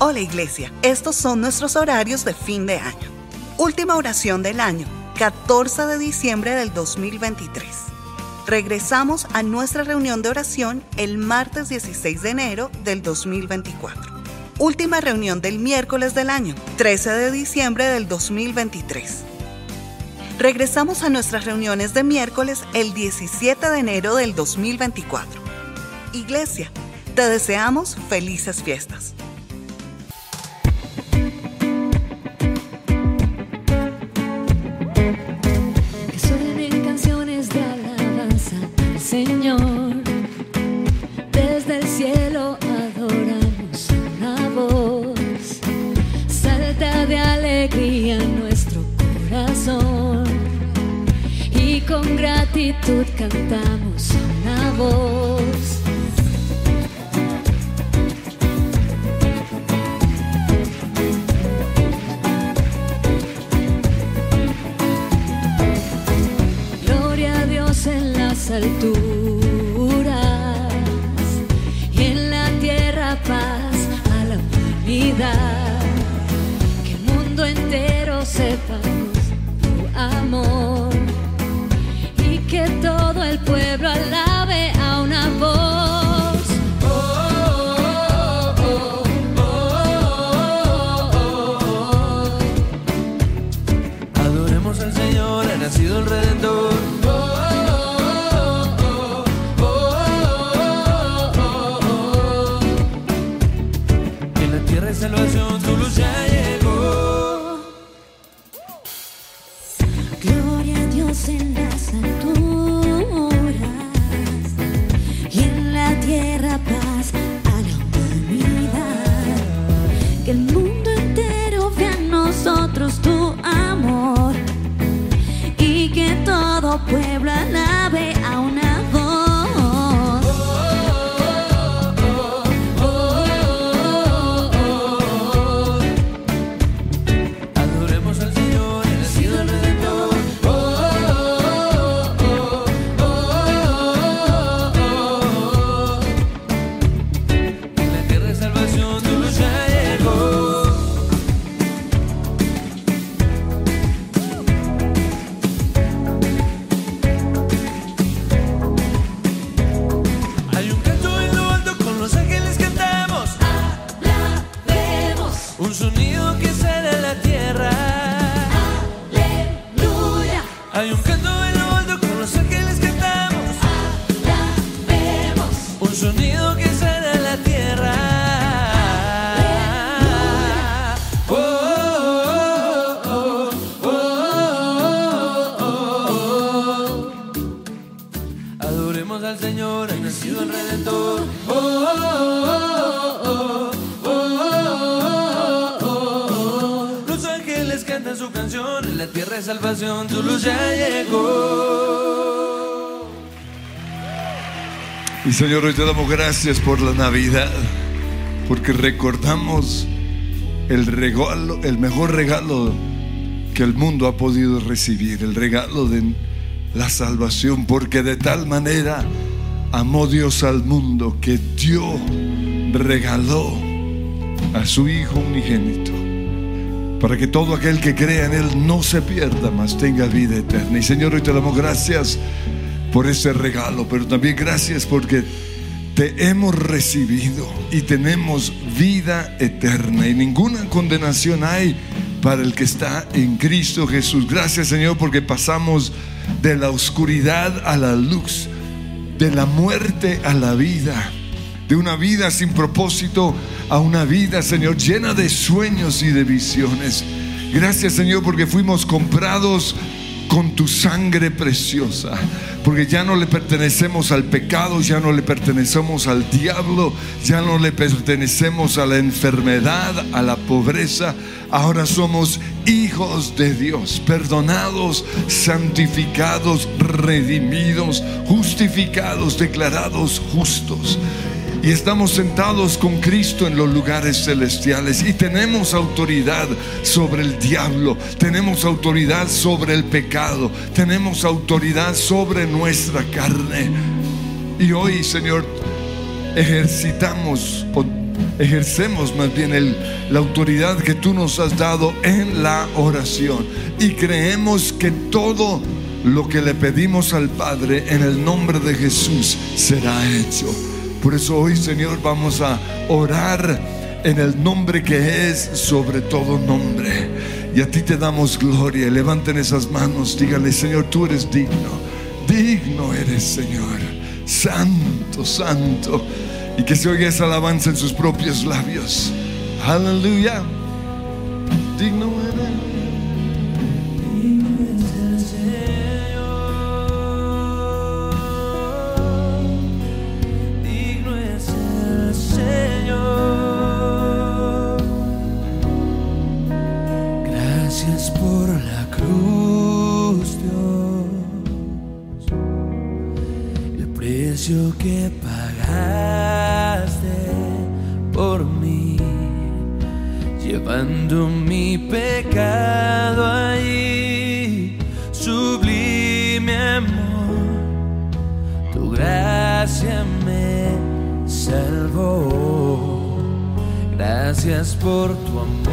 Hola Iglesia, estos son nuestros horarios de fin de año. Última oración del año, 14 de diciembre del 2023. Regresamos a nuestra reunión de oración el martes 16 de enero del 2024. Última reunión del miércoles del año, 13 de diciembre del 2023. Regresamos a nuestras reuniones de miércoles el 17 de enero del 2024. Iglesia, te deseamos felices fiestas. Gratitud cantamos una voz. Gloria a Dios en las alturas pueblo alabe Señor, hoy te damos gracias por la Navidad, porque recordamos el regalo, el mejor regalo que el mundo ha podido recibir, el regalo de la salvación, porque de tal manera amó Dios al mundo que dio, regaló a su Hijo unigénito, para que todo aquel que crea en Él no se pierda, mas tenga vida eterna. Y Señor, hoy te damos gracias por ese regalo, pero también gracias porque te hemos recibido y tenemos vida eterna y ninguna condenación hay para el que está en Cristo Jesús. Gracias Señor porque pasamos de la oscuridad a la luz, de la muerte a la vida, de una vida sin propósito a una vida, Señor, llena de sueños y de visiones. Gracias Señor porque fuimos comprados con tu sangre preciosa, porque ya no le pertenecemos al pecado, ya no le pertenecemos al diablo, ya no le pertenecemos a la enfermedad, a la pobreza, ahora somos hijos de Dios, perdonados, santificados, redimidos, justificados, declarados justos y estamos sentados con Cristo en los lugares celestiales y tenemos autoridad sobre el diablo, tenemos autoridad sobre el pecado, tenemos autoridad sobre nuestra carne. Y hoy, Señor, ejercitamos ejercemos más bien la autoridad que tú nos has dado en la oración y creemos que todo lo que le pedimos al Padre en el nombre de Jesús será hecho. Por eso hoy, Señor, vamos a orar en el nombre que es sobre todo nombre. Y a ti te damos gloria. Levanten esas manos, díganle, Señor, tú eres digno. Digno eres, Señor. Santo, santo. Y que se oiga esa alabanza en sus propios labios. Aleluya. Digno eres. cruz, el precio que pagaste por mí, llevando mi pecado allí, sublime amor, tu gracia me salvó. Gracias por tu amor.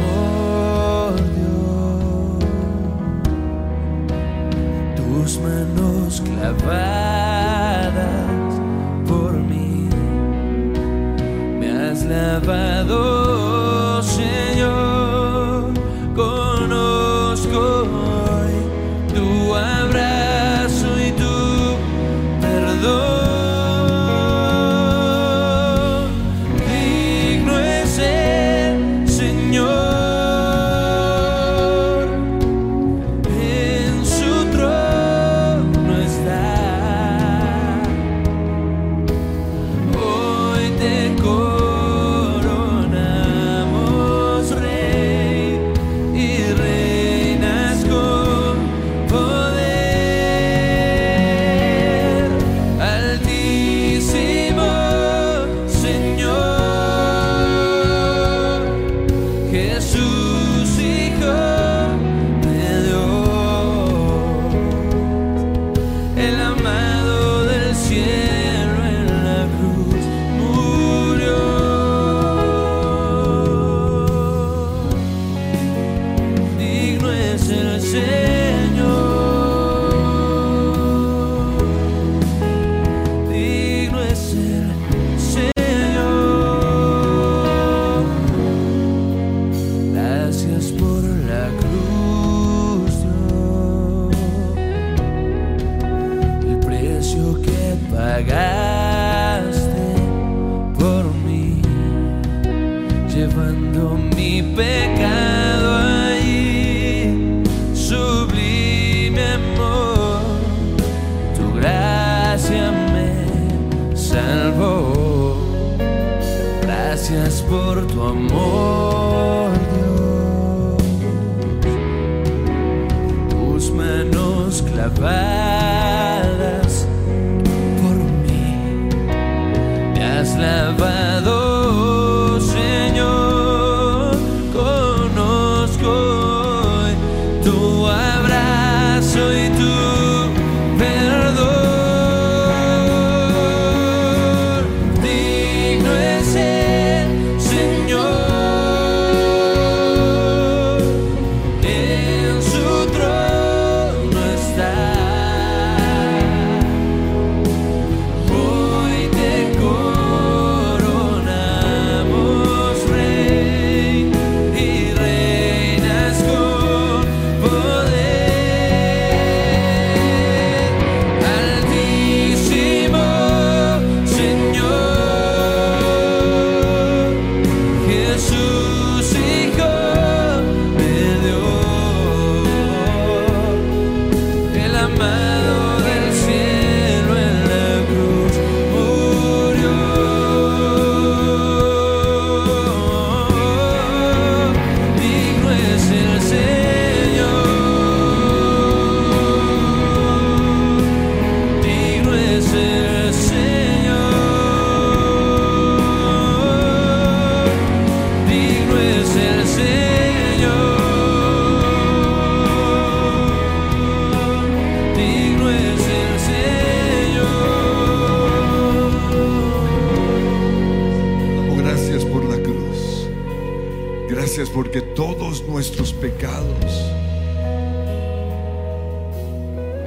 Nuestros pecados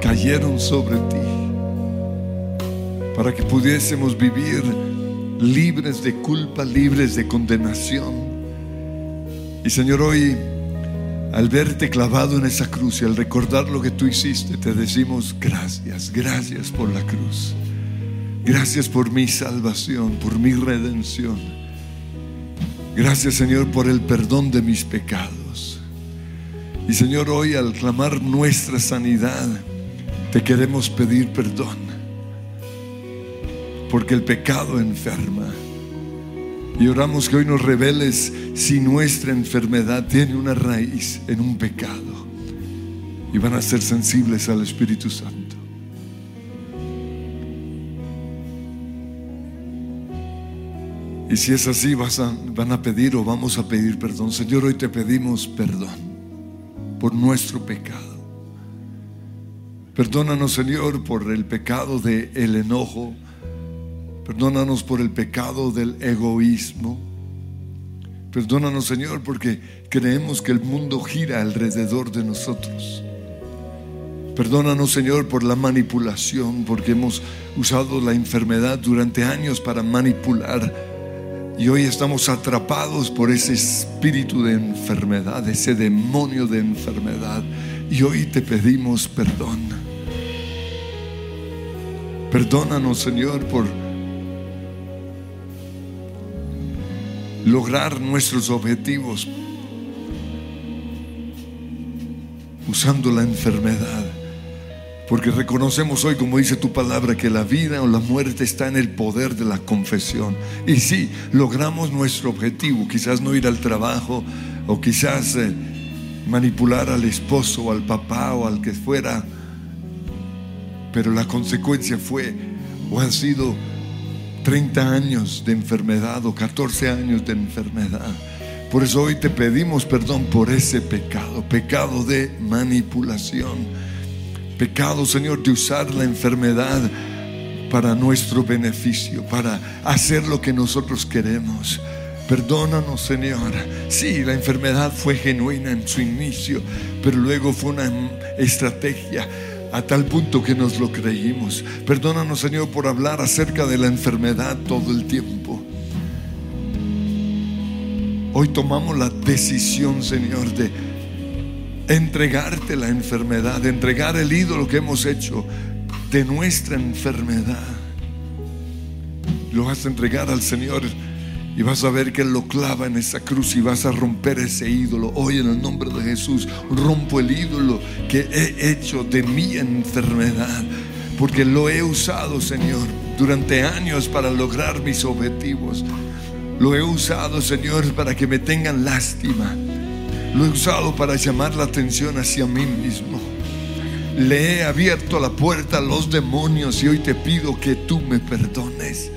cayeron sobre ti para que pudiésemos vivir libres de culpa, libres de condenación. Y Señor, hoy al verte clavado en esa cruz y al recordar lo que tú hiciste, te decimos gracias, gracias por la cruz. Gracias por mi salvación, por mi redención. Gracias Señor por el perdón de mis pecados. Y Señor, hoy al clamar nuestra sanidad, te queremos pedir perdón. Porque el pecado enferma. Y oramos que hoy nos reveles si nuestra enfermedad tiene una raíz en un pecado. Y van a ser sensibles al Espíritu Santo. Y si es así, van a pedir o vamos a pedir perdón. Señor, hoy te pedimos perdón por nuestro pecado. Perdónanos, Señor, por el pecado del el enojo. Perdónanos por el pecado del egoísmo. Perdónanos, Señor, porque creemos que el mundo gira alrededor de nosotros. Perdónanos, Señor, por la manipulación, porque hemos usado la enfermedad durante años para manipular y hoy estamos atrapados por ese espíritu de enfermedad, ese demonio de enfermedad. Y hoy te pedimos perdón. Perdónanos, Señor, por lograr nuestros objetivos usando la enfermedad. Porque reconocemos hoy, como dice tu palabra, que la vida o la muerte está en el poder de la confesión. Y si logramos nuestro objetivo, quizás no ir al trabajo o quizás eh, manipular al esposo o al papá o al que fuera, pero la consecuencia fue o han sido 30 años de enfermedad o 14 años de enfermedad. Por eso hoy te pedimos perdón por ese pecado, pecado de manipulación Pecado, Señor, de usar la enfermedad para nuestro beneficio, para hacer lo que nosotros queremos. Perdónanos, Señor. Sí, la enfermedad fue genuina en su inicio, pero luego fue una estrategia a tal punto que nos lo creímos. Perdónanos, Señor, por hablar acerca de la enfermedad todo el tiempo. Hoy tomamos la decisión, Señor, de entregarte la enfermedad, entregar el ídolo que hemos hecho de nuestra enfermedad. Lo vas a entregar al Señor y vas a ver que Él lo clava en esa cruz y vas a romper ese ídolo. Hoy en el nombre de Jesús rompo el ídolo que he hecho de mi enfermedad. Porque lo he usado, Señor, durante años para lograr mis objetivos. Lo he usado, Señor, para que me tengan lástima. Lo he usado para llamar la atención hacia mí mismo. Le he abierto la puerta a los demonios y hoy te pido que tú me perdones.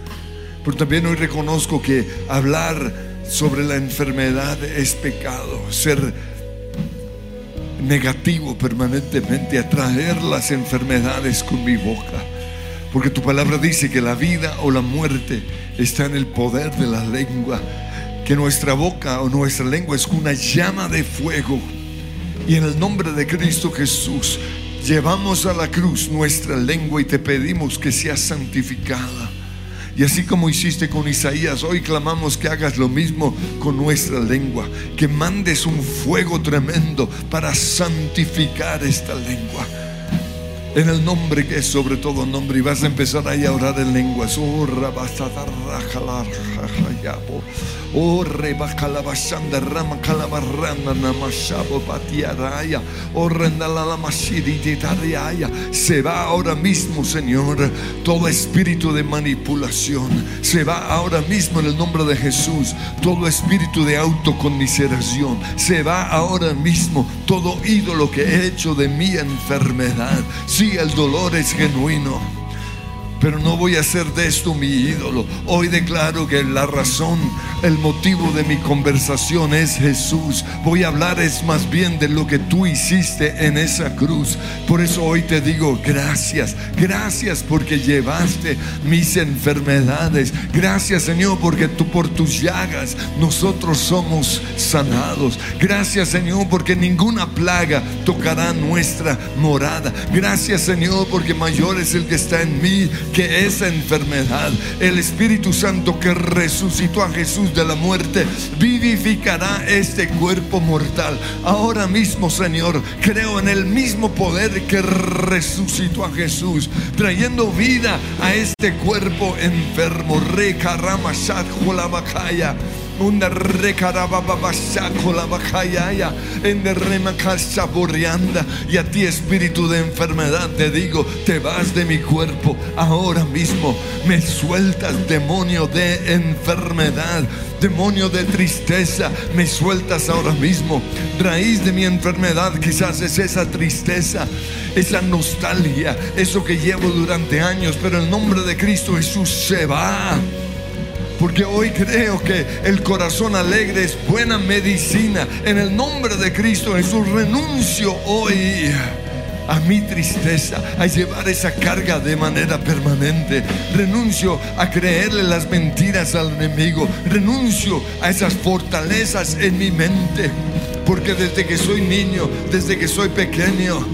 Pero también hoy reconozco que hablar sobre la enfermedad es pecado. Ser negativo permanentemente, atraer las enfermedades con mi boca. Porque tu palabra dice que la vida o la muerte está en el poder de la lengua que nuestra boca o nuestra lengua es una llama de fuego. Y en el nombre de Cristo Jesús, llevamos a la cruz nuestra lengua y te pedimos que sea santificada. Y así como hiciste con Isaías, hoy clamamos que hagas lo mismo con nuestra lengua, que mandes un fuego tremendo para santificar esta lengua. En el nombre que es sobre todo nombre y vas a empezar ahí a orar en lenguas. Oh, Oh, reba calabashanda rama calabarranda namashabo patiaraya. Oh. Se va ahora mismo, Señor, todo espíritu de manipulación. Se va ahora mismo en el nombre de Jesús. Todo espíritu de autoconmiseración. Se va ahora mismo todo ídolo que he hecho de mi enfermedad. Si el dolor es genuino. Pero no voy a hacer de esto mi ídolo. Hoy declaro que la razón, el motivo de mi conversación es Jesús. Voy a hablar es más bien de lo que tú hiciste en esa cruz. Por eso hoy te digo gracias, gracias porque llevaste mis enfermedades. Gracias Señor porque tú por tus llagas nosotros somos sanados. Gracias Señor porque ninguna plaga tocará nuestra morada. Gracias Señor porque mayor es el que está en mí que esa enfermedad. El Espíritu Santo que resucitó a Jesús de la muerte vivificará este cuerpo mortal. Ahora mismo, Señor, creo en el mismo poder que resucitó a Jesús, trayendo vida a este cuerpo enfermo. Re Una la en de y a ti espíritu de enfermedad te digo te vas de mi cuerpo. Ahora mismo me sueltas demonio de enfermedad demonio de tristeza me sueltas ahora mismo. Raíz de mi enfermedad quizás es esa tristeza esa nostalgia eso que llevo durante años pero el nombre de Cristo Jesús se va porque hoy creo que el corazón alegre es buena medicina. En el nombre de Cristo Jesús renuncio hoy a mi tristeza, a llevar esa carga de manera permanente. Renuncio a creerle las mentiras al enemigo. Renuncio a esas fortalezas en mi mente. Porque desde que soy niño, desde que soy pequeño,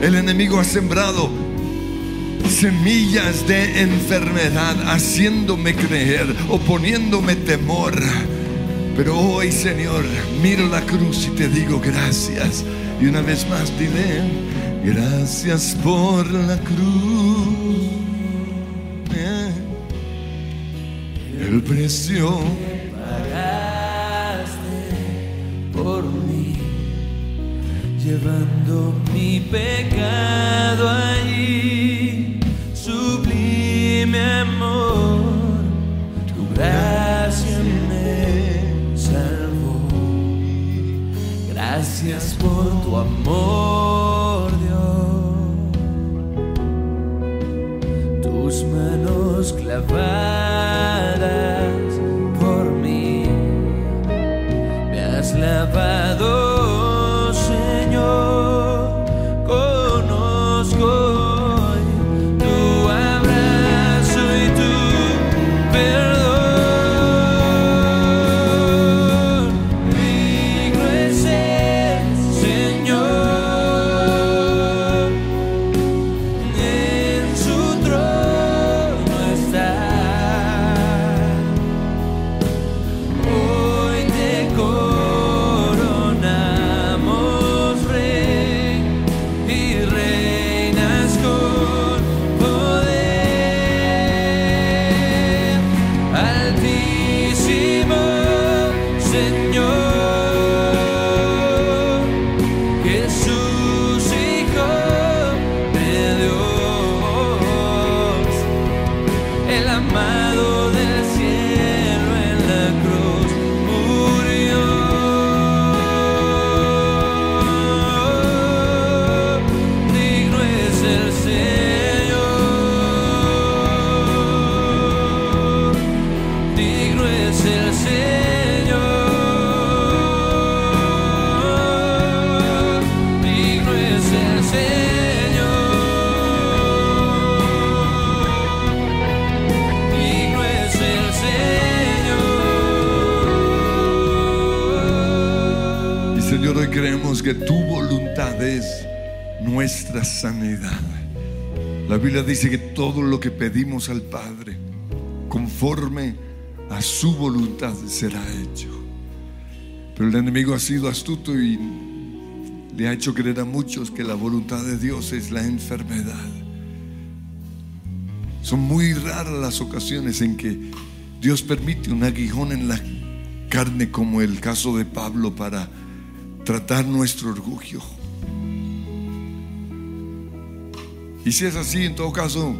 el enemigo ha sembrado semillas de enfermedad, haciéndome creer o poniéndome temor. Pero hoy, Señor, miro la cruz y te digo gracias. Y una vez más dile, gracias por la cruz. El precio por mí, llevando mi pecado allí mi amor, tu gracia me salvó. Gracias por tu amor, Dios. Tus manos clavadas por mí me has lavado. Dice que todo lo que pedimos al Padre, conforme a su voluntad, será hecho. Pero el enemigo ha sido astuto y le ha hecho creer a muchos que la voluntad de Dios es la enfermedad. Son muy raras las ocasiones en que Dios permite un aguijón en la carne, como el caso de Pablo, para tratar nuestro orgullo. Y si es así, en todo caso,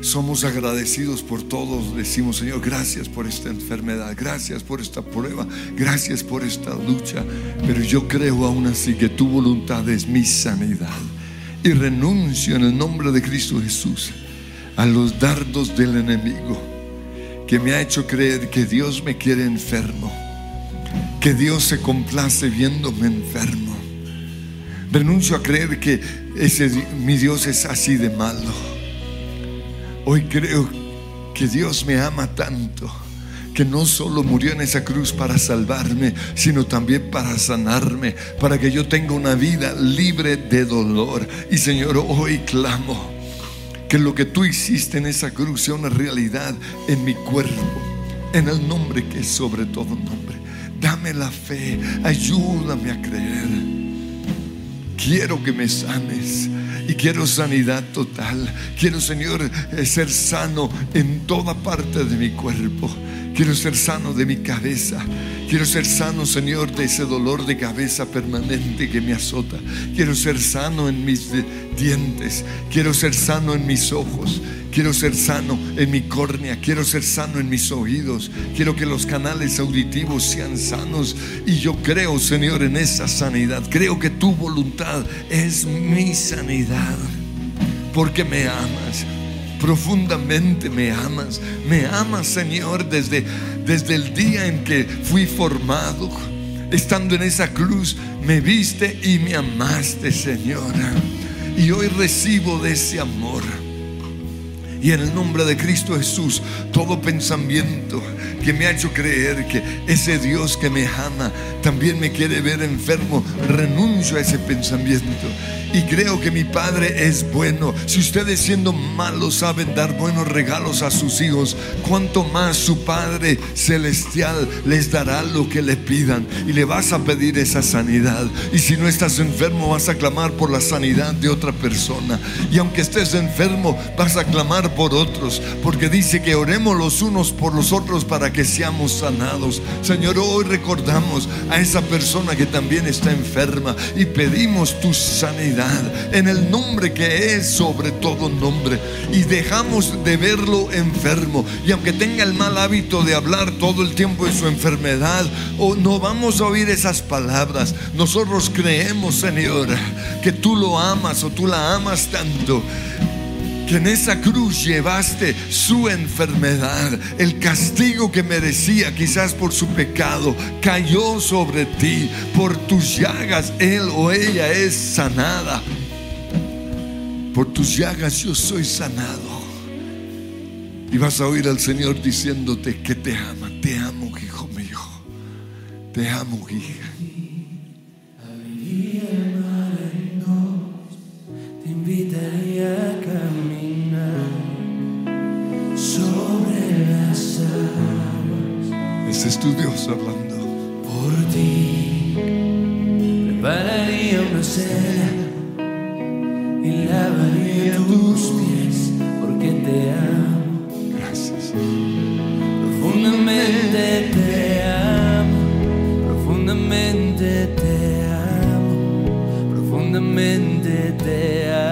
somos agradecidos por todos. Decimos, Señor, gracias por esta enfermedad, gracias por esta prueba, gracias por esta lucha. Pero yo creo aún así que tu voluntad es mi sanidad. Y renuncio en el nombre de Cristo Jesús a los dardos del enemigo que me ha hecho creer que Dios me quiere enfermo, que Dios se complace viéndome enfermo. Renuncio a creer que ese, mi Dios es así de malo. Hoy creo que Dios me ama tanto que no solo murió en esa cruz para salvarme, sino también para sanarme, para que yo tenga una vida libre de dolor. Y Señor, hoy clamo que lo que tú hiciste en esa cruz sea una realidad en mi cuerpo, en el nombre que es sobre todo nombre. Dame la fe, ayúdame a creer. Quiero que me sanes y quiero sanidad total. Quiero, Señor, eh, ser sano en toda parte de mi cuerpo. Quiero ser sano de mi cabeza. Quiero ser sano, Señor, de ese dolor de cabeza permanente que me azota. Quiero ser sano en mis dientes. Quiero ser sano en mis ojos. Quiero ser sano en mi córnea. Quiero ser sano en mis oídos. Quiero que los canales auditivos sean sanos. Y yo creo, Señor, en esa sanidad. Creo que tu voluntad es mi sanidad. Porque me amas profundamente me amas. Me amas, Señor, desde, desde el día en que fui formado. Estando en esa cruz, me viste y me amaste, Señor. Y hoy recibo de ese amor. Y en el nombre de Cristo Jesús, todo pensamiento que me ha hecho creer que ese Dios que me ama también me quiere ver enfermo, renuncio a ese pensamiento y creo que mi Padre es bueno. Si ustedes siendo malos saben dar buenos regalos a sus hijos, cuanto más su Padre celestial les dará lo que le pidan. Y le vas a pedir esa sanidad. Y si no estás enfermo, vas a clamar por la sanidad de otra persona. Y aunque estés enfermo, vas a clamar por otros. Porque dice que oremos los unos por los otros para que seamos sanados. Señor, hoy recordamos a esa persona que también está enferma y pedimos tu sanidad en el nombre que es sobre todo nombre. Y dejamos de verlo enfermo. Y aunque tenga el mal hábito de hablar todo el tiempo de su enfermedad o no vamos a oír esas palabras. Nosotros creemos Señor que tú lo amas o tú la amas tanto que en esa cruz llevaste su enfermedad, el castigo que merecía quizás por su pecado, cayó sobre ti. Por tus llagas él o ella es sanada. Por tus llagas yo soy sanado. Y vas a oír al Señor diciéndote que te ama. Te amo, hijo mío. Te amo, hija. Te invitaría Ese es tu Dios hablando. por ti. Prepararía una cena y lavaría tus pies porque te amo. Gracias. Profundamente te amo, profundamente te amo, profundamente te amo.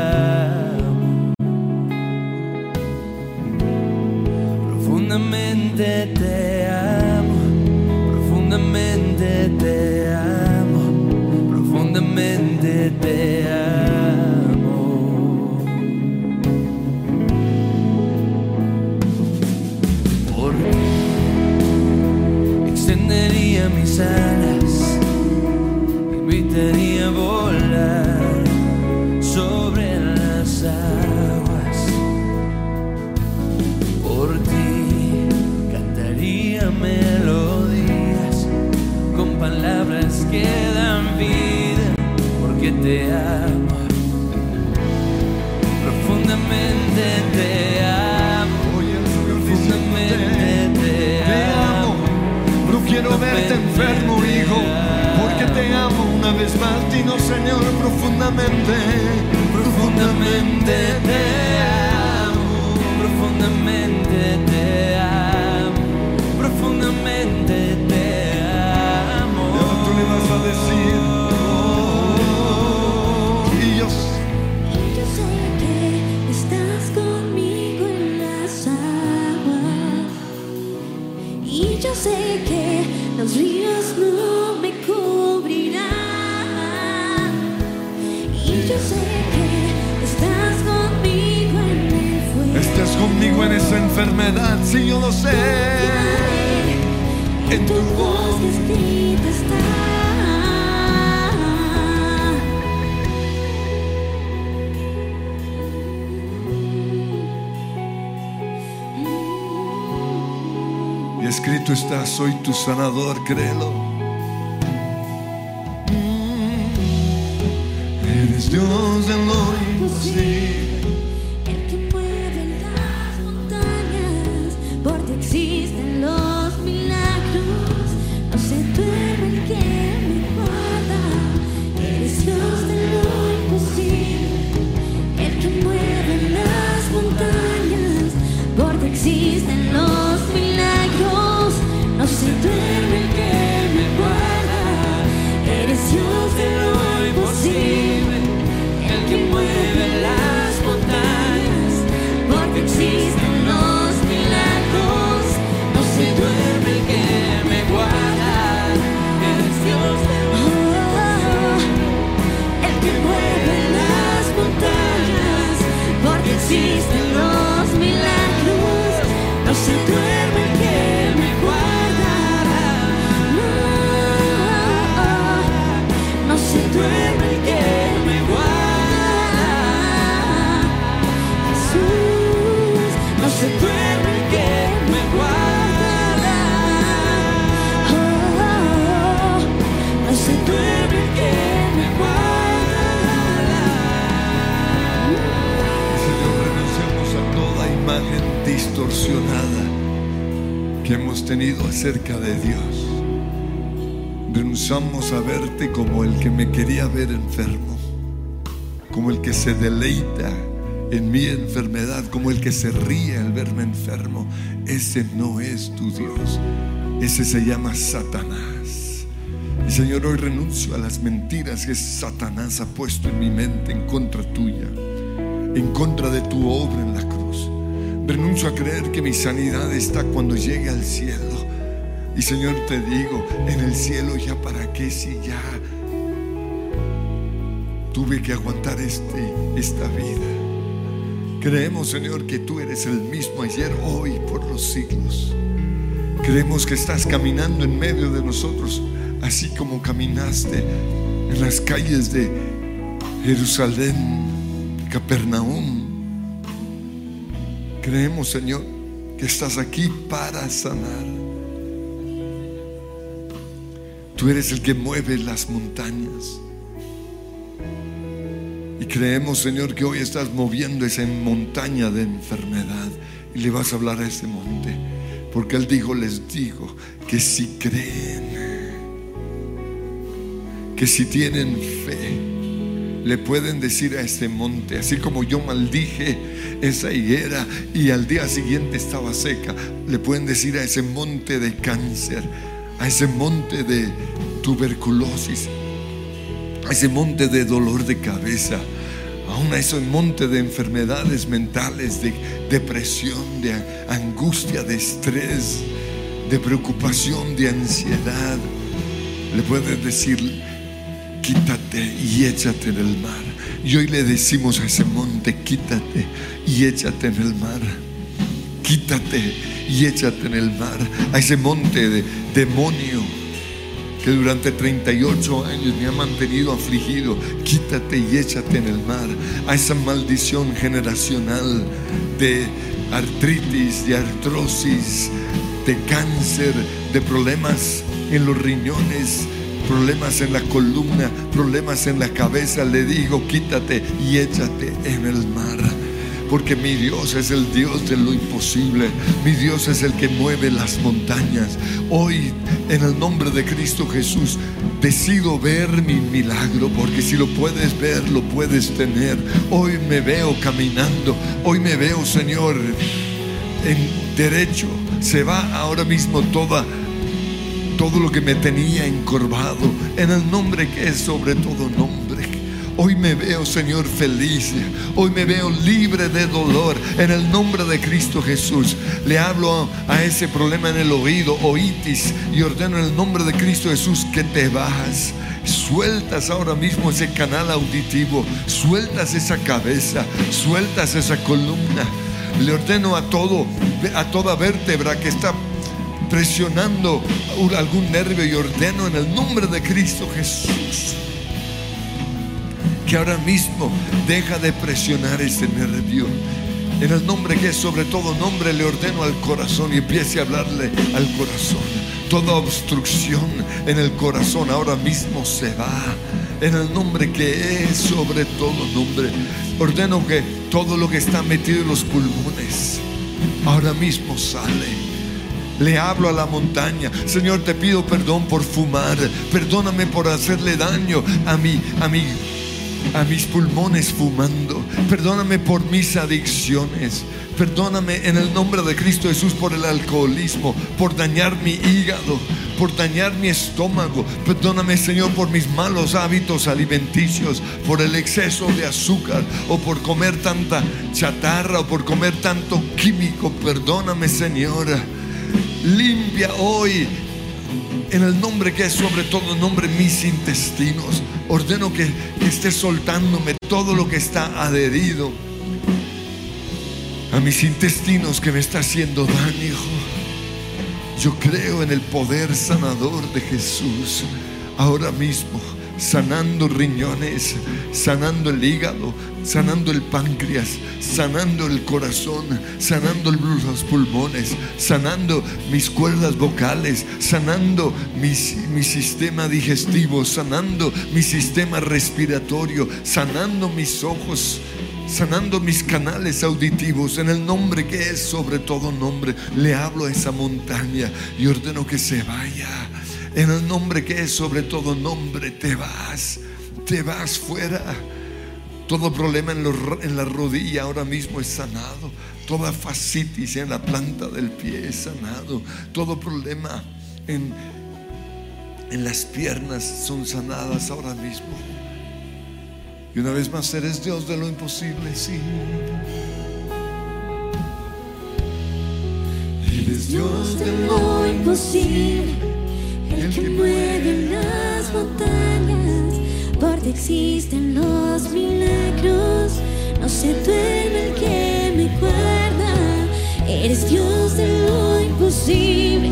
Sanador, créelo. Eres Dios de lo imposible. Distorsionada que hemos tenido acerca de Dios. Renunciamos a verte como el que me quería ver enfermo, como el que se deleita en mi enfermedad, como el que se ríe al verme enfermo. Ese no es tu Dios, ese se llama Satanás. Y Señor, hoy renuncio a las mentiras que Satanás ha puesto en mi mente en contra tuya en contra de tu obra en la cruz. Renuncio a creer que mi sanidad está cuando llegue al cielo. Y Señor, te digo, en el cielo ya para qué si ya tuve que aguantar este, esta vida. Creemos, Señor, que tú eres el mismo ayer, hoy, por los siglos. Creemos que estás caminando en medio de nosotros, así como caminaste en las calles de Jerusalén, Capernaum. Creemos, Señor, que estás aquí para sanar. Tú eres el que mueve las montañas. Y creemos, Señor, que hoy estás moviendo esa montaña de enfermedad y le vas a hablar a ese monte. Porque Él dijo, les digo, que si creen, que si tienen fe, le pueden decir a este monte, así como yo maldije esa higuera y al día siguiente estaba seca, le pueden decir a ese monte de cáncer, a ese monte de tuberculosis, a ese monte de dolor de cabeza, aún a ese monte de enfermedades mentales, de depresión, de angustia, de estrés, de preocupación, de ansiedad, le pueden decir, quítate y échate en el mar. Y hoy le decimos a ese monte, quítate y échate en el mar. Quítate y échate en el mar. A ese monte de demonio que durante 38 años me ha mantenido afligido. Quítate y échate en el mar. A esa maldición generacional de artritis, de artrosis, de cáncer, de problemas en los riñones, problemas en la columna, problemas en la cabeza, le digo, quítate y échate en el mar. Porque mi Dios es el Dios de lo imposible. Mi Dios es el que mueve las montañas. Hoy, en el nombre de Cristo Jesús, decido ver mi milagro. Porque si lo puedes ver, lo puedes tener. Hoy me veo caminando. Hoy me veo, Señor, en derecho. Se va ahora mismo toda todo lo que me tenía encorvado en el nombre que es sobre todo nombre. Hoy me veo, Señor, feliz. Hoy me veo libre de dolor en el nombre de Cristo Jesús. Le hablo a ese problema en el oído, oítis, y ordeno en el nombre de Cristo Jesús que te vas. Sueltas ahora mismo ese canal auditivo, sueltas esa cabeza, sueltas esa columna. Le ordeno a todo, a toda vértebra que está presionando algún nervio y ordeno en el nombre de Cristo Jesús que ahora mismo deja de presionar ese nervio. En el nombre que es sobre todo nombre le ordeno al corazón y empiece a hablarle al corazón. Toda obstrucción en el corazón ahora mismo se va. En el nombre que es sobre todo nombre. Ordeno que todo lo que está metido en los pulmones ahora mismo sale. Le hablo a la montaña. Señor, te pido perdón por fumar. Perdóname por hacerle daño a mi, a mi a mis pulmones fumando. Perdóname por mis adicciones. Perdóname en el nombre de Cristo Jesús por el alcoholismo, por dañar mi hígado, por dañar mi estómago. Perdóname, Señor, por mis malos hábitos alimenticios, por el exceso de azúcar o por comer tanta chatarra o por comer tanto químico. Perdóname, Señor. Limpia hoy en el nombre que es sobre todo nombre mis intestinos. Ordeno que, esté soltándome todo lo que está adherido a mis intestinos que me está haciendo daño. Yo creo en el poder sanador de Jesús ahora mismo sanando riñones, sanando el hígado, sanando el páncreas, sanando el corazón, sanando los pulmones, sanando mis cuerdas vocales, sanando mi, sistema digestivo, sanando mi sistema respiratorio, sanando mis ojos, sanando mis canales auditivos en el nombre que es sobre todo nombre. Le hablo a esa montaña y ordeno que se vaya en el nombre que es sobre todo nombre, te vas, te vas fuera. Todo problema en, la rodilla ahora mismo es sanado. Toda fascitis en la planta del pie es sanado. Todo problema en, en las piernas son sanadas ahora mismo. Y una vez más, eres Dios de lo imposible, sí. Eres Dios de lo imposible el que mueve las montañas, por ti existen los milagros, no se duerme el que me guarda, eres Dios de lo imposible,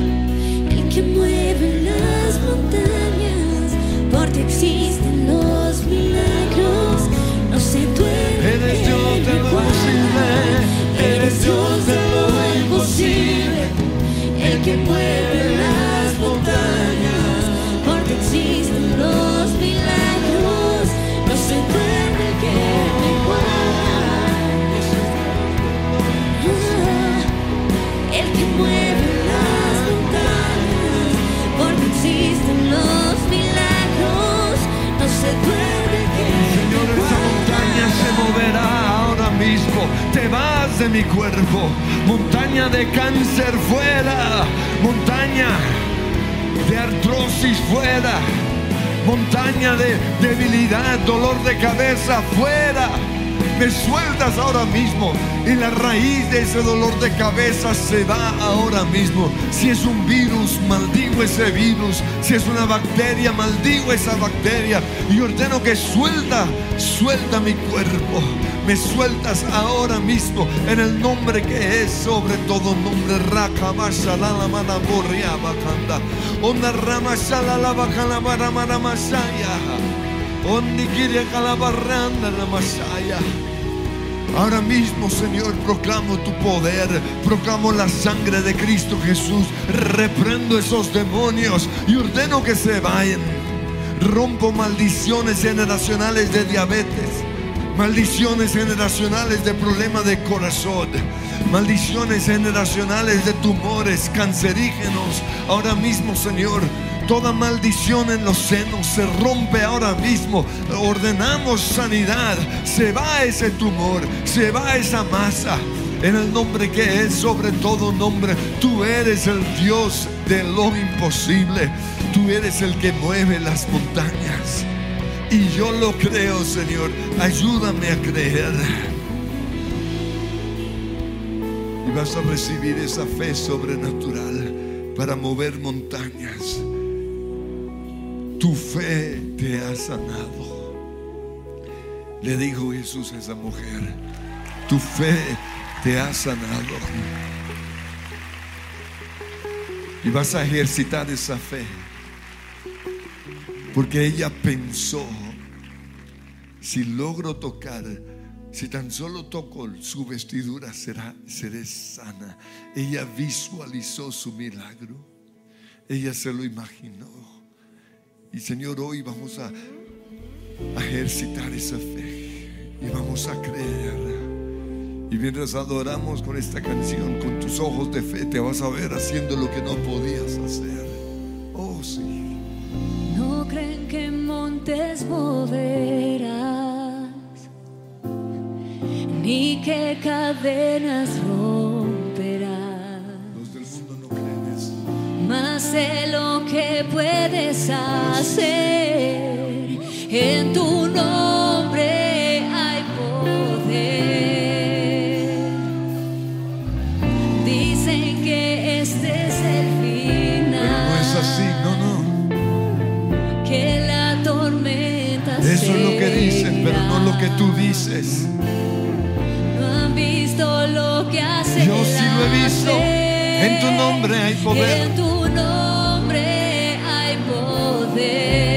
el que mueve las montañas, por ti existen los milagros, no se duerme eres el Dios de lo imposible, eres Dios de lo imposible, el que mueve de mi cuerpo. Montaña de cáncer fuera, montaña de artrosis fuera, montaña de debilidad, dolor de cabeza fuera me sueltas ahora mismo y la raíz de ese dolor de cabeza se va ahora mismo. Si es un virus, maldigo ese virus. Si es una bacteria, maldigo esa bacteria. Y ordeno que suelta, suelta mi cuerpo. Me sueltas ahora mismo en el nombre que es sobre todo nombre. La bakanda. Masaya. Ahora mismo, Señor, proclamo tu poder, proclamo la sangre de Cristo Jesús, reprendo esos demonios y ordeno que se vayan. Rompo maldiciones generacionales de diabetes, maldiciones generacionales de problemas de corazón, maldiciones generacionales de tumores cancerígenos. Ahora mismo, Señor, Toda maldición en los senos se rompe ahora mismo. Ordenamos sanidad. Se va ese tumor, se va esa masa. En el nombre que es sobre todo nombre, tú eres el Dios de lo imposible. Tú eres el que mueve las montañas. Y yo lo creo, Señor. Ayúdame a creer. Y vas a recibir esa fe sobrenatural para mover montañas. Tu fe te ha sanado. Le dijo Jesús a esa mujer, tu fe te ha sanado. Y vas a ejercitar esa fe. Porque ella pensó, si logro tocar, si tan solo toco su vestidura, será, seré sana. Ella visualizó su milagro. Ella se lo imaginó. Y Señor, hoy vamos a, a ejercitar esa fe. Y vamos a creer. Y mientras adoramos con esta canción, con tus ojos de fe, te vas a ver haciendo lo que no podías hacer. Oh, sí. No creen que montes moverás, ni que cadenas romperás. Los del mundo no creen eso. Más sé lo que puedes hacer. En tu nombre hay poder. Dicen que este es el Pero no es así, no, no. Que la tormenta Eso es lo que dicen, pero no lo que tú dices. Lo que hace Yo sí lo he visto. En tu nombre hay poder. En tu nombre hay poder.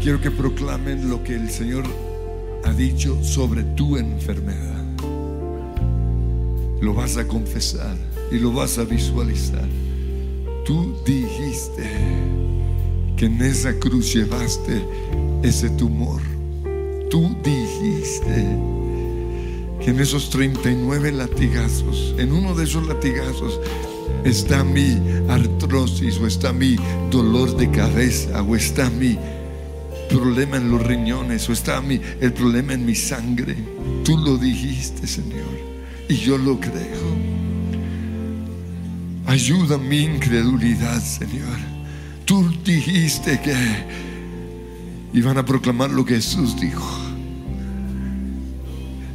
Quiero que proclamen lo que el Señor ha dicho sobre tu enfermedad. Lo vas a confesar y lo vas a visualizar. Tú dijiste que en esa cruz llevaste ese tumor. Tú dijiste que en esos 39 latigazos, en uno de esos latigazos, está mi artrosis o está mi dolor de cabeza o está mi problema en los riñones o está mi, el problema en mi sangre. Tú lo dijiste, Señor, y yo lo creo. Ayuda mi incredulidad, Señor. Tú dijiste que iban a proclamar lo que Jesús dijo.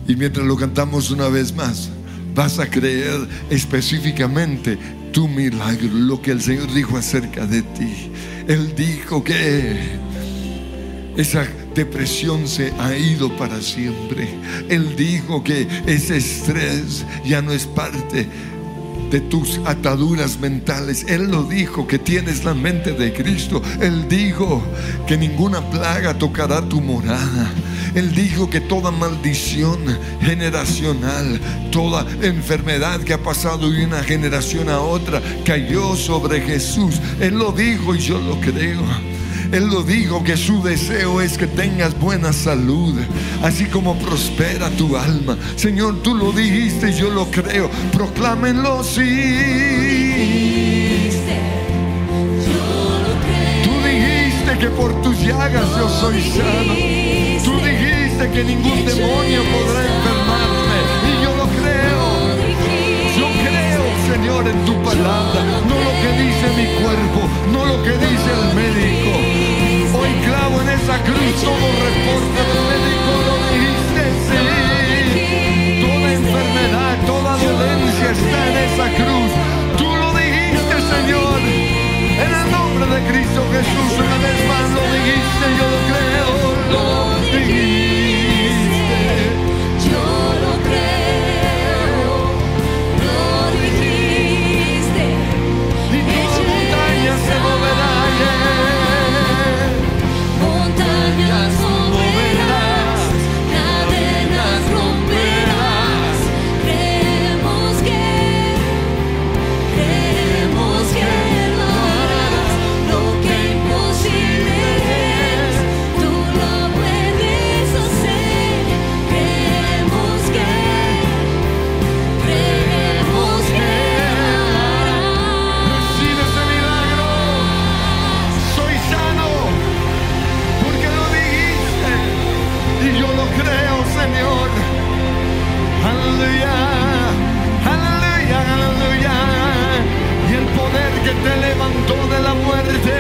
Y mientras lo cantamos una vez más, vas a creer específicamente tu milagro, lo que el Señor dijo acerca de ti. Él dijo que esa depresión se ha ido para siempre. Él dijo que ese estrés ya no es parte de tus ataduras mentales. Él lo dijo, que tienes la mente de Cristo. Él dijo que ninguna plaga tocará tu morada. Él dijo que toda maldición generacional, toda enfermedad que ha pasado de una generación a otra, cayó sobre Jesús. Él lo dijo y yo lo creo. Él lo dijo que su deseo es que tengas buena salud, así como prospera tu alma. Señor, tú lo dijiste, yo lo creo. Proclámenlo, sí. Tú dijiste que por tus llagas yo soy sano. Que ningún demonio podrá enfermarme. Y yo lo creo. Yo creo, Señor, en tu palabra. No lo que dice mi cuerpo, no lo que dice el médico. Hoy clavo en esa cruz todo reporte del médico. Lo dijiste, sí. Toda enfermedad, toda dolencia está en esa cruz. Tú lo dijiste, Señor. En el nombre de Cristo Jesús, una vez más lo dijiste, yo lo creo, lo dijiste. Que te levantó de la muerte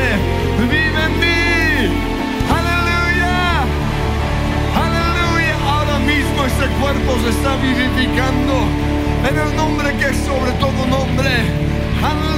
vive en mí. Aleluya, aleluya. Ahora mismo ese cuerpo se está vivificando en el nombre que es sobre todo nombre. Aleluya.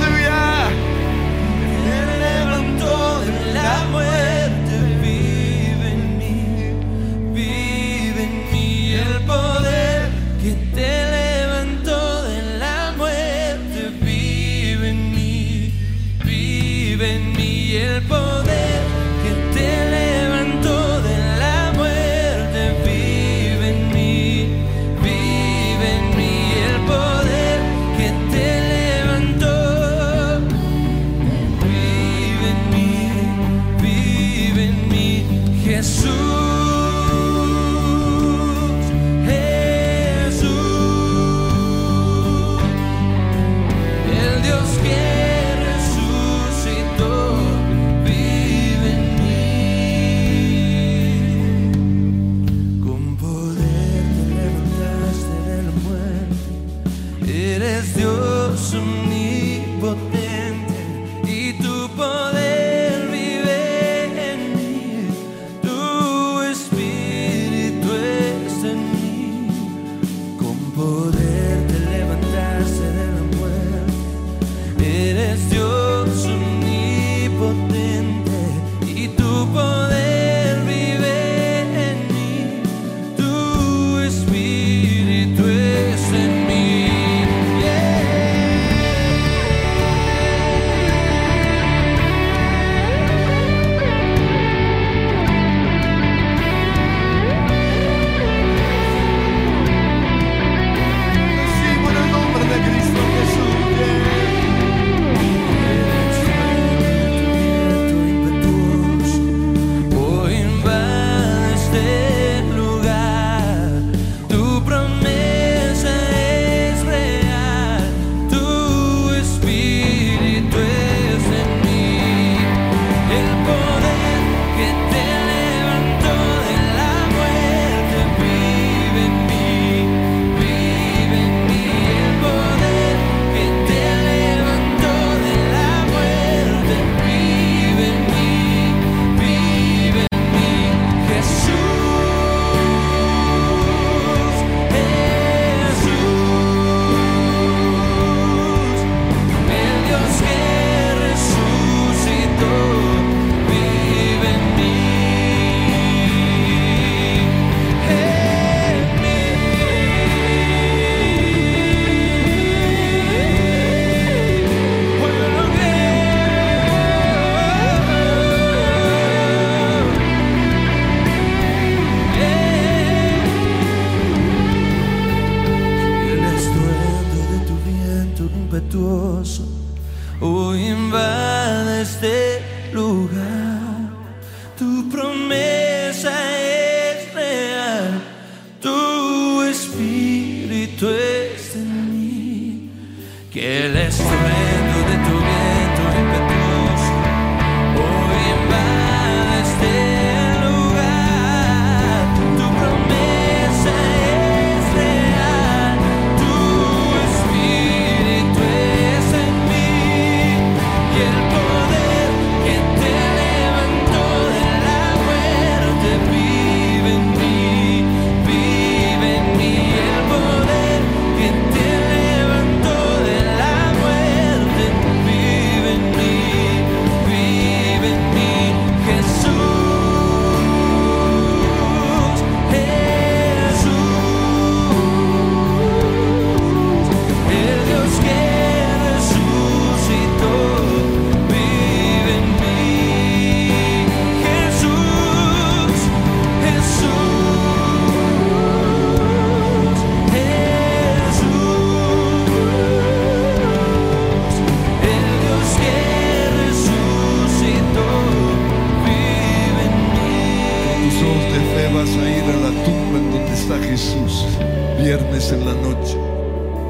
En la noche,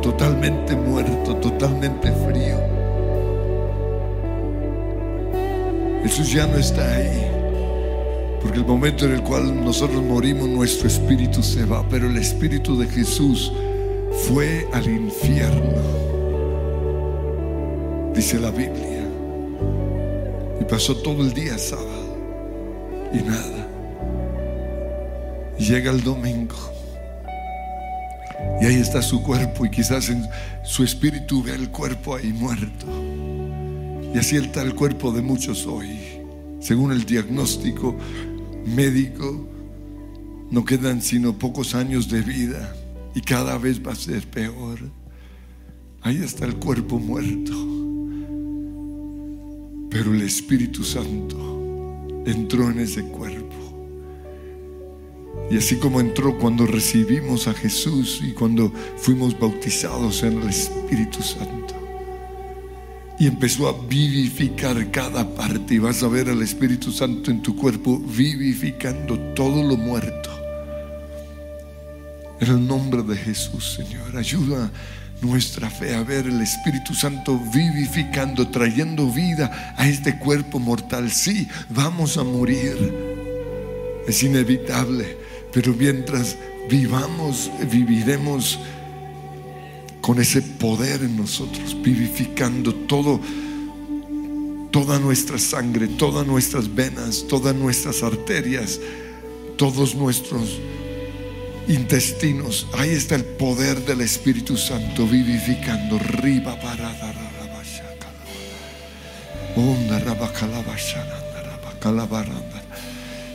totalmente muerto, totalmente frío. Jesús ya no está ahí. Porque el momento en el cual nosotros morimos, nuestro espíritu se va, pero el espíritu de Jesús fue al infierno, dice la Biblia, y pasó todo el día sábado y nada. Llega el domingo y ahí está su cuerpo y quizás en su espíritu ve el cuerpo ahí muerto. Y así está el cuerpo de muchos hoy, según el diagnóstico médico, no quedan sino pocos años de vida y cada vez va a ser peor. Ahí está el cuerpo muerto. Pero el Espíritu Santo entró en ese cuerpo. Y así como entró cuando recibimos a Jesús y cuando fuimos bautizados en el Espíritu Santo y empezó a vivificar cada parte. Y vas a ver al Espíritu Santo en tu cuerpo vivificando todo lo muerto. En el nombre de Jesús, Señor, ayuda nuestra fe a ver el Espíritu Santo vivificando, trayendo vida a este cuerpo mortal. Sí, vamos a morir. Es inevitable, pero mientras vivamos, viviremos con ese poder en nosotros, vivificando todo, toda nuestra sangre, todas nuestras venas, todas nuestras arterias, todos nuestros intestinos. Ahí está el poder del Espíritu Santo vivificando. Riba parada,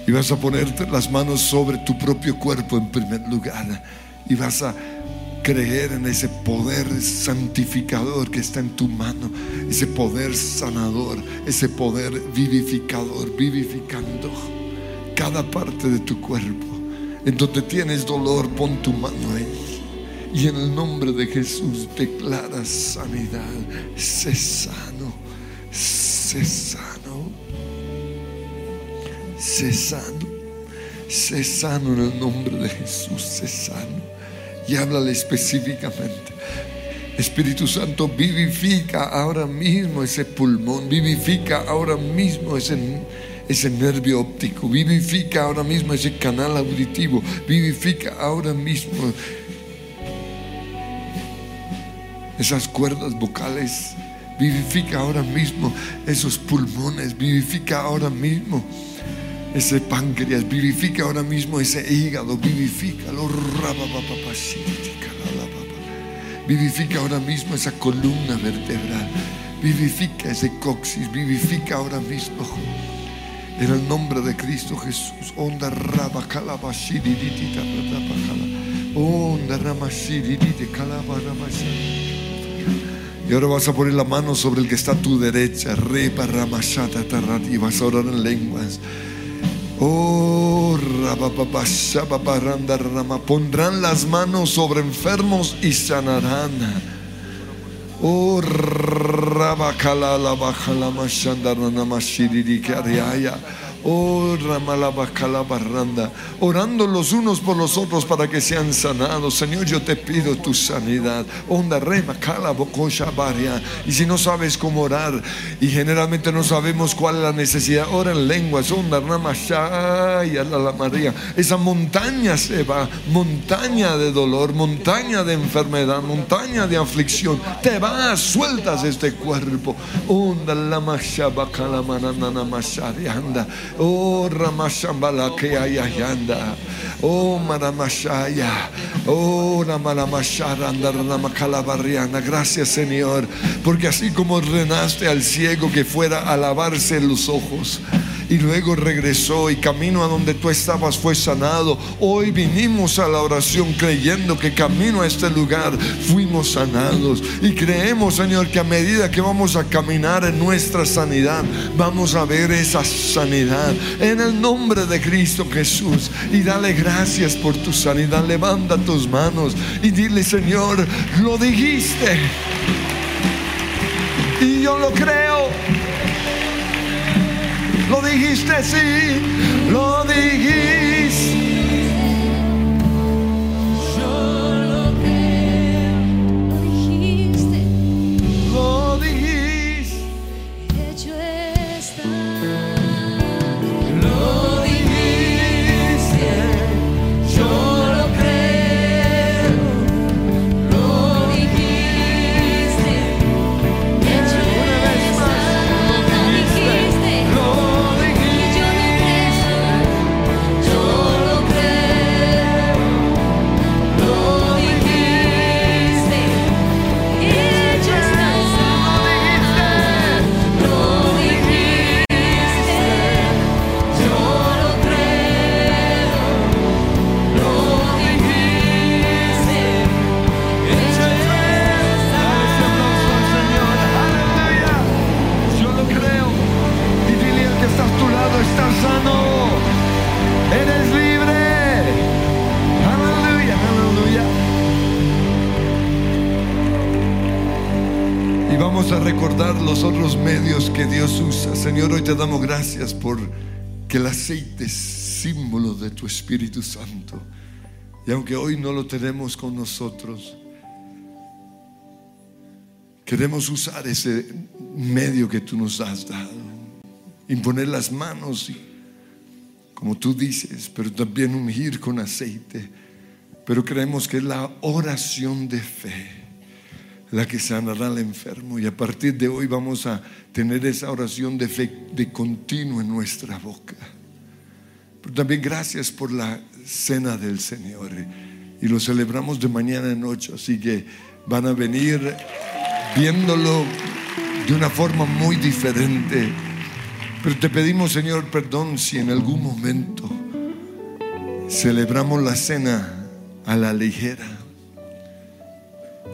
y vas a ponerte las manos sobre tu propio cuerpo en primer lugar. Y vas a creer en ese poder santificador que está en tu mano, ese poder sanador, ese poder vivificador, vivificando cada parte de tu cuerpo. En donde tienes dolor, pon tu mano ahí. Y en el nombre de Jesús declara sanidad. Sé sano, sé sano, sé sano, sé sano en el nombre de Jesús, sé sano y háblale específicamente. Espíritu Santo, vivifica ahora mismo ese pulmón, vivifica ahora mismo ese, ese nervio óptico, vivifica ahora mismo ese canal auditivo, vivifica ahora mismo esas cuerdas vocales, vivifica ahora mismo esos pulmones, vivifica ahora mismo ese páncreas, vivifica ahora mismo ese hígado, vivifica vivifica ahora mismo esa columna vertebral, vivifica ese coxis, vivifica ahora mismo. En el nombre de Cristo Jesús, onda raba onda y ahora vas a poner la mano sobre el que está a tu derecha, y vas a orar en lenguas. Oh, pondrán las manos sobre enfermos y sanarán. Oh, rabacala la baja la mashandarana mashiriri Oh, Ramalabacalabarranda, orando los unos por los otros para que sean sanados. Señor, yo te pido tu sanidad. Onda rema baria. Y si no sabes cómo orar, y generalmente no sabemos cuál es la necesidad, ora en lenguas. Onda ramashaya la María. Esa montaña se va, montaña de dolor, montaña de enfermedad, montaña de aflicción. Te vas, sueltas este cuerpo. Onda la mashabacalamanana masharianda. Oh, Ramashambala que ayayanda. Oh, Maramashaya. Oh, Ramalamashara, Ramakalabarriana. Gracias, Señor, porque así como ordenaste al ciego que fuera a lavarse los ojos y luego regresó y camino a donde tú estabas fue sanado. Hoy vinimos a la oración creyendo que camino a este lugar fuimos sanados y creemos, Señor, que a medida que vamos a caminar en nuestra sanidad, vamos a ver esa sanidad en el nombre de Cristo Jesús y dale gracias por tu sanidad. Levanta tus manos y dile, Señor, lo dijiste. Y yo lo creo. Lo dijiste, sí, lo dijiste. Yo lo creo, lo dijiste. Lo dijiste. Recordar los medios que Dios usa. Señor, hoy te damos gracias por que el aceite es símbolo de tu Espíritu Santo. Y aunque hoy no lo tenemos con nosotros, queremos usar ese medio que tú nos has dado. Imponer las manos, como tú dices, pero también ungir con aceite. Pero creemos que es la oración de fe la que sanará al enfermo. Y a partir de hoy vamos a tener esa oración de fe de continuo en nuestra boca. Pero también gracias por la cena del Señor. Y lo celebramos de mañana en noche. Así que van a venir viéndolo de una forma muy diferente. Pero te pedimos, Señor, perdón si en algún momento celebramos la cena a la ligera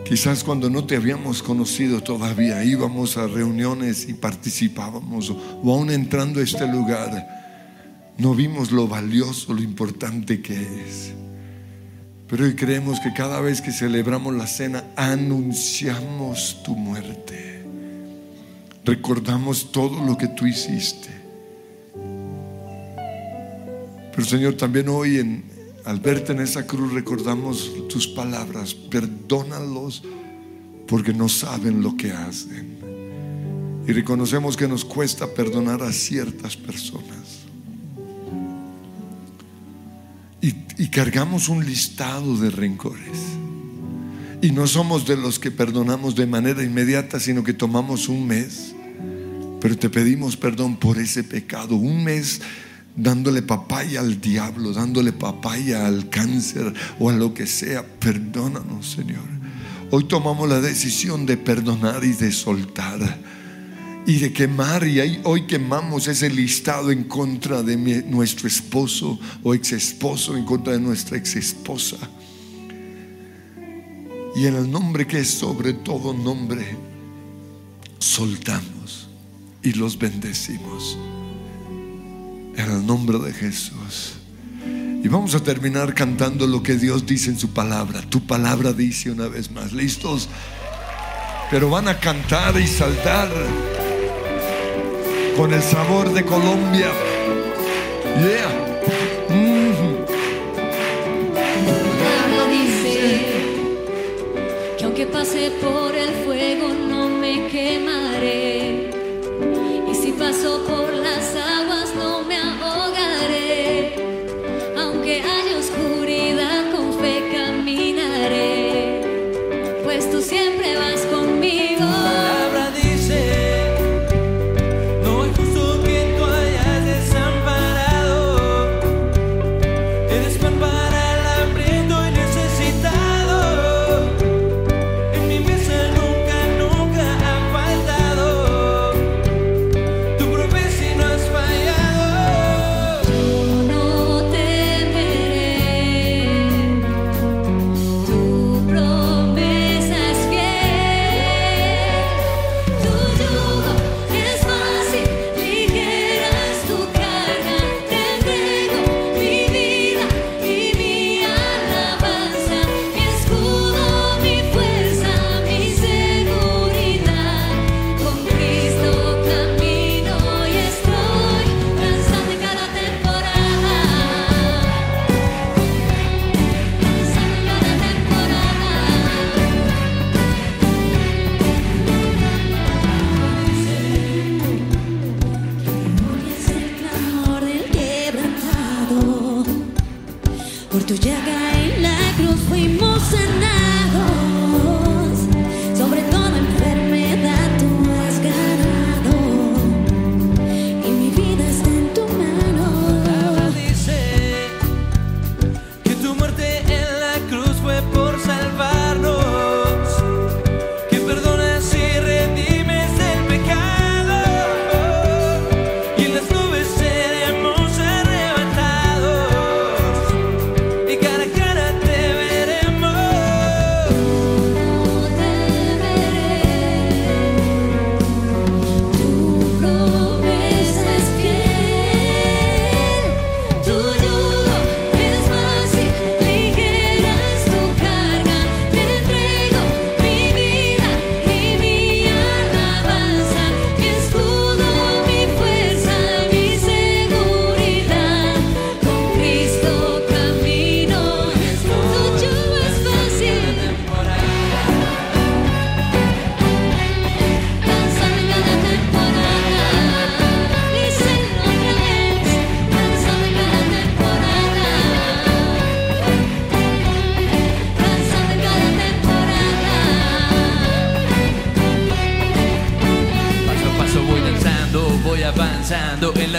Quizás cuando no te habíamos conocido todavía íbamos a reuniones y participábamos o aún entrando a este lugar no vimos lo valioso, lo importante que es. Pero hoy creemos que cada vez que celebramos la cena anunciamos tu muerte. Recordamos todo lo que tú hiciste. Pero Señor, también hoy en, al verte en esa cruz recordamos tus palabras, perdónalos porque no saben lo que hacen. Y reconocemos que nos cuesta perdonar a ciertas personas. Y, y, cargamos un listado de rencores. Y no somos de los que perdonamos de manera inmediata, sino que tomamos un mes. Pero te pedimos perdón por ese pecado. Un mes dándole papaya al diablo, dándole papaya al cáncer o a lo que sea. Perdónanos, Señor. Hoy tomamos la decisión de perdonar y de soltar y de quemar. Y hoy quemamos ese listado en contra de nuestro esposo o ex esposo, en contra de nuestra ex esposa. Y en el nombre que es sobre todo nombre, soltamos y los bendecimos. En el nombre de Jesús. Y vamos a terminar cantando lo que Dios dice en su palabra. Tu palabra dice una vez más. ¿Listos? Pero van a cantar y saltar con el sabor de Colombia. Yeah. Dice que aunque por el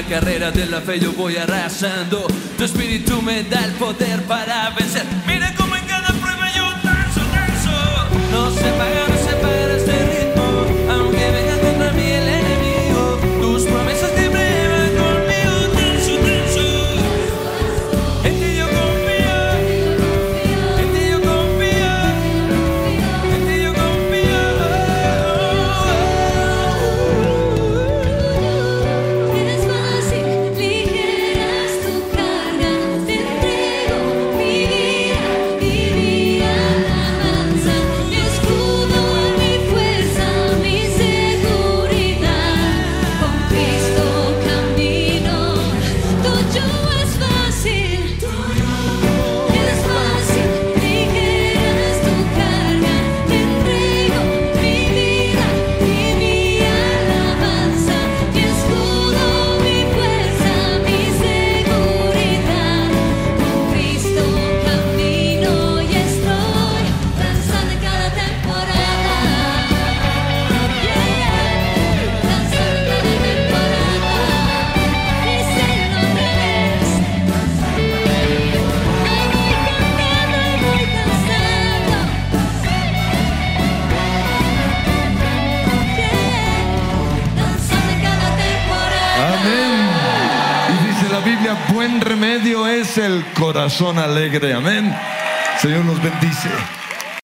carrera de la fe yo voy arrasando. Tu espíritu me da el poder para vencer. el corazón alegre. Amén. Señor nos bendice.